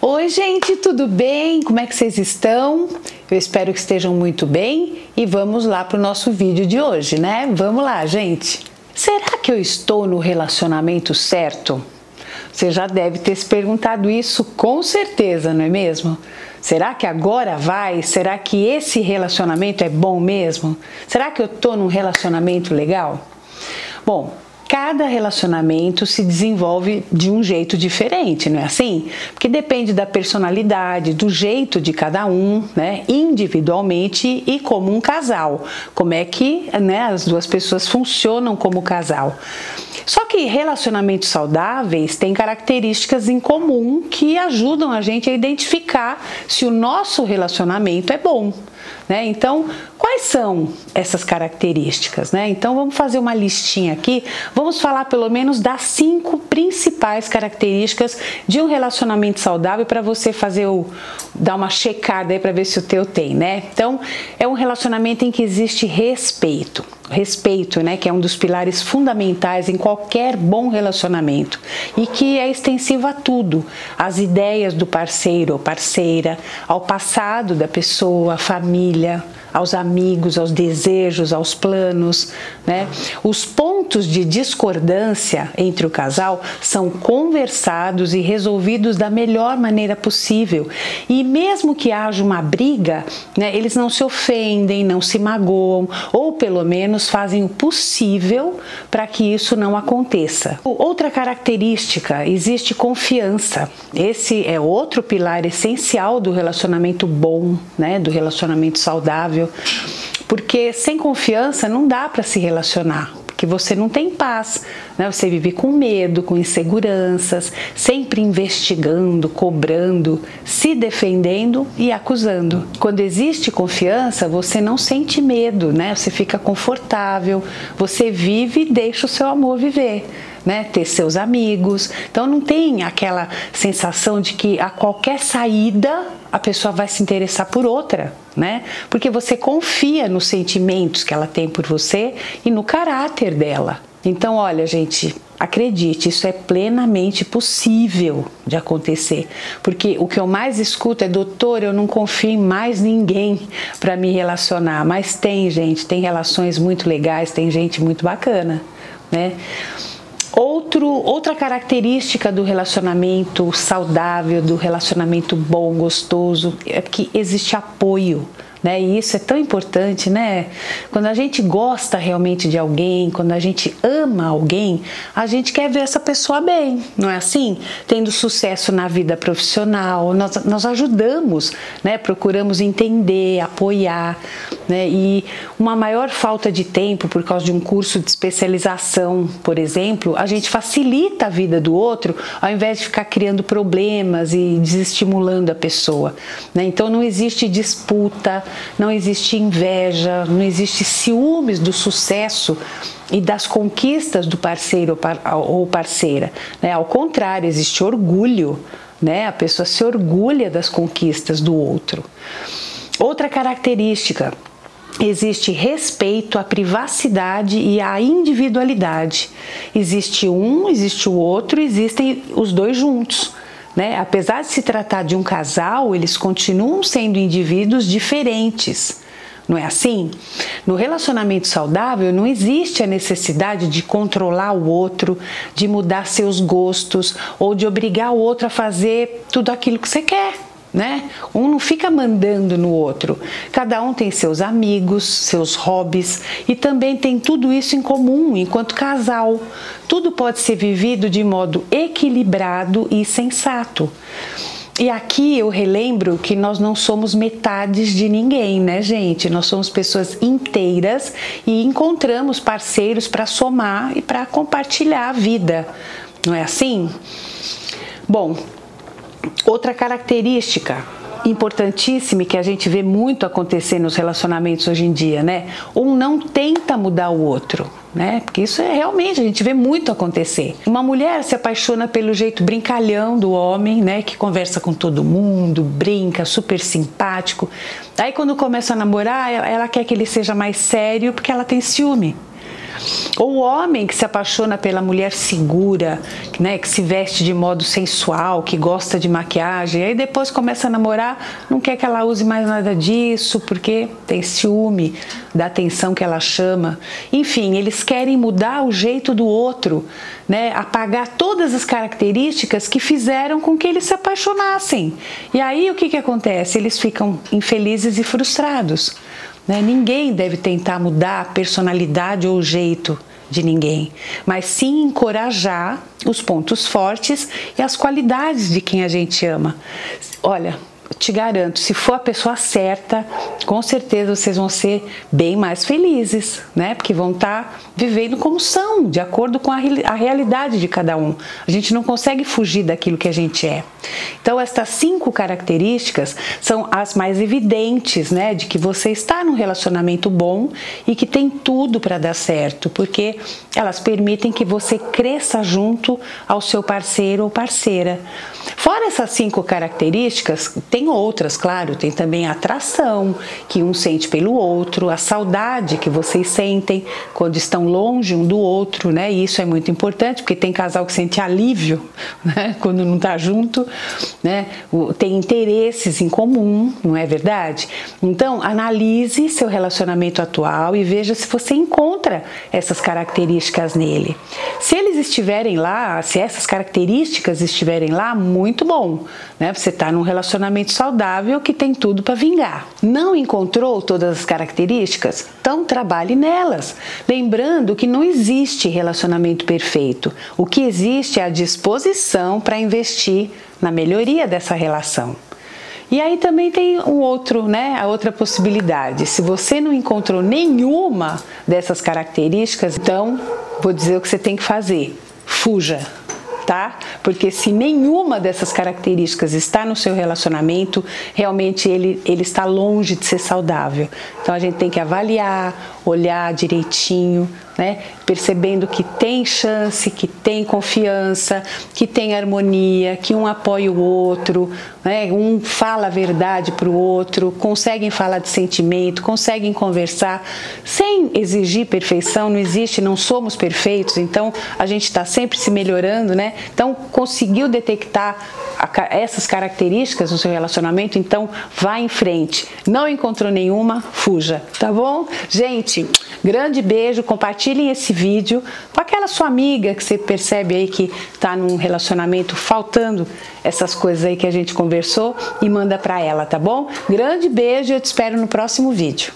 Oi, gente, tudo bem? Como é que vocês estão? Eu espero que estejam muito bem e vamos lá para o nosso vídeo de hoje, né? Vamos lá, gente. Será que eu estou no relacionamento certo? Você já deve ter se perguntado isso com certeza, não é mesmo? Será que agora vai? Será que esse relacionamento é bom mesmo? Será que eu estou num relacionamento legal? Bom, cada relacionamento se desenvolve de um jeito diferente, não é assim? Porque depende da personalidade, do jeito de cada um, né? Individualmente e como um casal. Como é que né, as duas pessoas funcionam como casal. Só que relacionamentos saudáveis têm características em comum que ajudam a gente a identificar se o nosso relacionamento é bom. Né? Então, quais são essas características? Né? Então, vamos fazer uma listinha aqui. Vamos falar pelo menos das cinco principais características de um relacionamento saudável para você fazer o dar uma checada aí para ver se o teu tem, né? Então, é um relacionamento em que existe respeito respeito, né, que é um dos pilares fundamentais em qualquer bom relacionamento e que é extensivo a tudo, às ideias do parceiro ou parceira, ao passado da pessoa, família, aos amigos, aos desejos, aos planos, né? Os pontos de discordância entre o casal são conversados e resolvidos da melhor maneira possível. E mesmo que haja uma briga, né, eles não se ofendem, não se magoam, ou pelo menos fazem o possível para que isso não aconteça. Outra característica, existe confiança. Esse é outro pilar essencial do relacionamento bom, né, do relacionamento saudável, porque sem confiança não dá para se relacionar que você não tem paz, né? Você vive com medo, com inseguranças, sempre investigando, cobrando, se defendendo e acusando. Quando existe confiança, você não sente medo, né? Você fica confortável, você vive e deixa o seu amor viver. Né, ter seus amigos. Então não tem aquela sensação de que a qualquer saída a pessoa vai se interessar por outra, né? Porque você confia nos sentimentos que ela tem por você e no caráter dela. Então, olha, gente, acredite, isso é plenamente possível de acontecer. Porque o que eu mais escuto é, doutor, eu não confio em mais ninguém para me relacionar. Mas tem, gente, tem relações muito legais, tem gente muito bacana, né? Outro, outra característica do relacionamento saudável, do relacionamento bom, gostoso, é que existe apoio. Né? E isso é tão importante, né? Quando a gente gosta realmente de alguém, quando a gente ama alguém, a gente quer ver essa pessoa bem, não é assim? Tendo sucesso na vida profissional, nós, nós ajudamos, né? Procuramos entender, apoiar, né? E uma maior falta de tempo por causa de um curso de especialização, por exemplo, a gente facilita a vida do outro ao invés de ficar criando problemas e desestimulando a pessoa, né? Então não existe disputa, não existe inveja, não existe ciúmes do sucesso e das conquistas do parceiro ou parceira. Né? Ao contrário, existe orgulho, né? a pessoa se orgulha das conquistas do outro. Outra característica existe respeito à privacidade e à individualidade. Existe um, existe o outro, existem os dois juntos. Né? Apesar de se tratar de um casal, eles continuam sendo indivíduos diferentes. Não é assim? No relacionamento saudável não existe a necessidade de controlar o outro, de mudar seus gostos ou de obrigar o outro a fazer tudo aquilo que você quer né? Um não fica mandando no outro. Cada um tem seus amigos, seus hobbies e também tem tudo isso em comum enquanto casal. Tudo pode ser vivido de modo equilibrado e sensato. E aqui eu relembro que nós não somos metades de ninguém, né, gente? Nós somos pessoas inteiras e encontramos parceiros para somar e para compartilhar a vida. Não é assim? Bom, Outra característica importantíssima que a gente vê muito acontecer nos relacionamentos hoje em dia, né? Um não tenta mudar o outro, né? Porque isso é realmente a gente vê muito acontecer. Uma mulher se apaixona pelo jeito brincalhão do homem, né? Que conversa com todo mundo, brinca, super simpático. Aí quando começa a namorar, ela quer que ele seja mais sério porque ela tem ciúme. Ou o homem que se apaixona pela mulher segura, né, que se veste de modo sensual, que gosta de maquiagem, aí depois começa a namorar, não quer que ela use mais nada disso, porque tem ciúme da atenção que ela chama. Enfim, eles querem mudar o jeito do outro, né, apagar todas as características que fizeram com que eles se apaixonassem. E aí o que, que acontece? Eles ficam infelizes e frustrados. Né? Ninguém deve tentar mudar a personalidade ou o jeito de ninguém, mas sim encorajar os pontos fortes e as qualidades de quem a gente ama. Olha, te garanto, se for a pessoa certa, com certeza vocês vão ser bem mais felizes, né? Porque vão estar tá vivendo como são, de acordo com a, a realidade de cada um. A gente não consegue fugir daquilo que a gente é. Então, estas cinco características são as mais evidentes, né? De que você está num relacionamento bom e que tem tudo para dar certo, porque elas permitem que você cresça junto ao seu parceiro ou parceira. Fora essas cinco características, tem outras, claro, tem também a atração que um sente pelo outro, a saudade que vocês sentem quando estão longe um do outro, né? E isso é muito importante, porque tem casal que sente alívio, né? Quando não está junto, né? Tem interesses em comum, não é verdade? Então, analise seu relacionamento atual e veja se você encontra essas características nele. Se eles estiverem lá, se essas características estiverem lá, muito bom, né? Você está num relacionamento saudável que tem tudo para vingar. Não encontrou todas as características? Então trabalhe nelas. Lembrando que não existe relacionamento perfeito. O que existe é a disposição para investir na melhoria dessa relação. E aí também tem um outro, né, a outra possibilidade. Se você não encontrou nenhuma dessas características, então vou dizer o que você tem que fazer. Fuja tá? Porque se nenhuma dessas características está no seu relacionamento, realmente ele, ele está longe de ser saudável. Então a gente tem que avaliar, olhar direitinho, né? Percebendo que tem chance, que tem confiança, que tem harmonia, que um apoia o outro, né? Um fala a verdade para o outro, conseguem falar de sentimento, conseguem conversar sem exigir perfeição. Não existe, não somos perfeitos. Então a gente está sempre se melhorando, né? Então conseguiu detectar essas características no seu relacionamento, então vá em frente. Não encontrou nenhuma, fuja, tá bom? Gente, grande beijo, compartilhem esse vídeo com aquela sua amiga que você percebe aí que está num relacionamento faltando essas coisas aí que a gente conversou e manda para ela, tá bom? Grande beijo, eu te espero no próximo vídeo.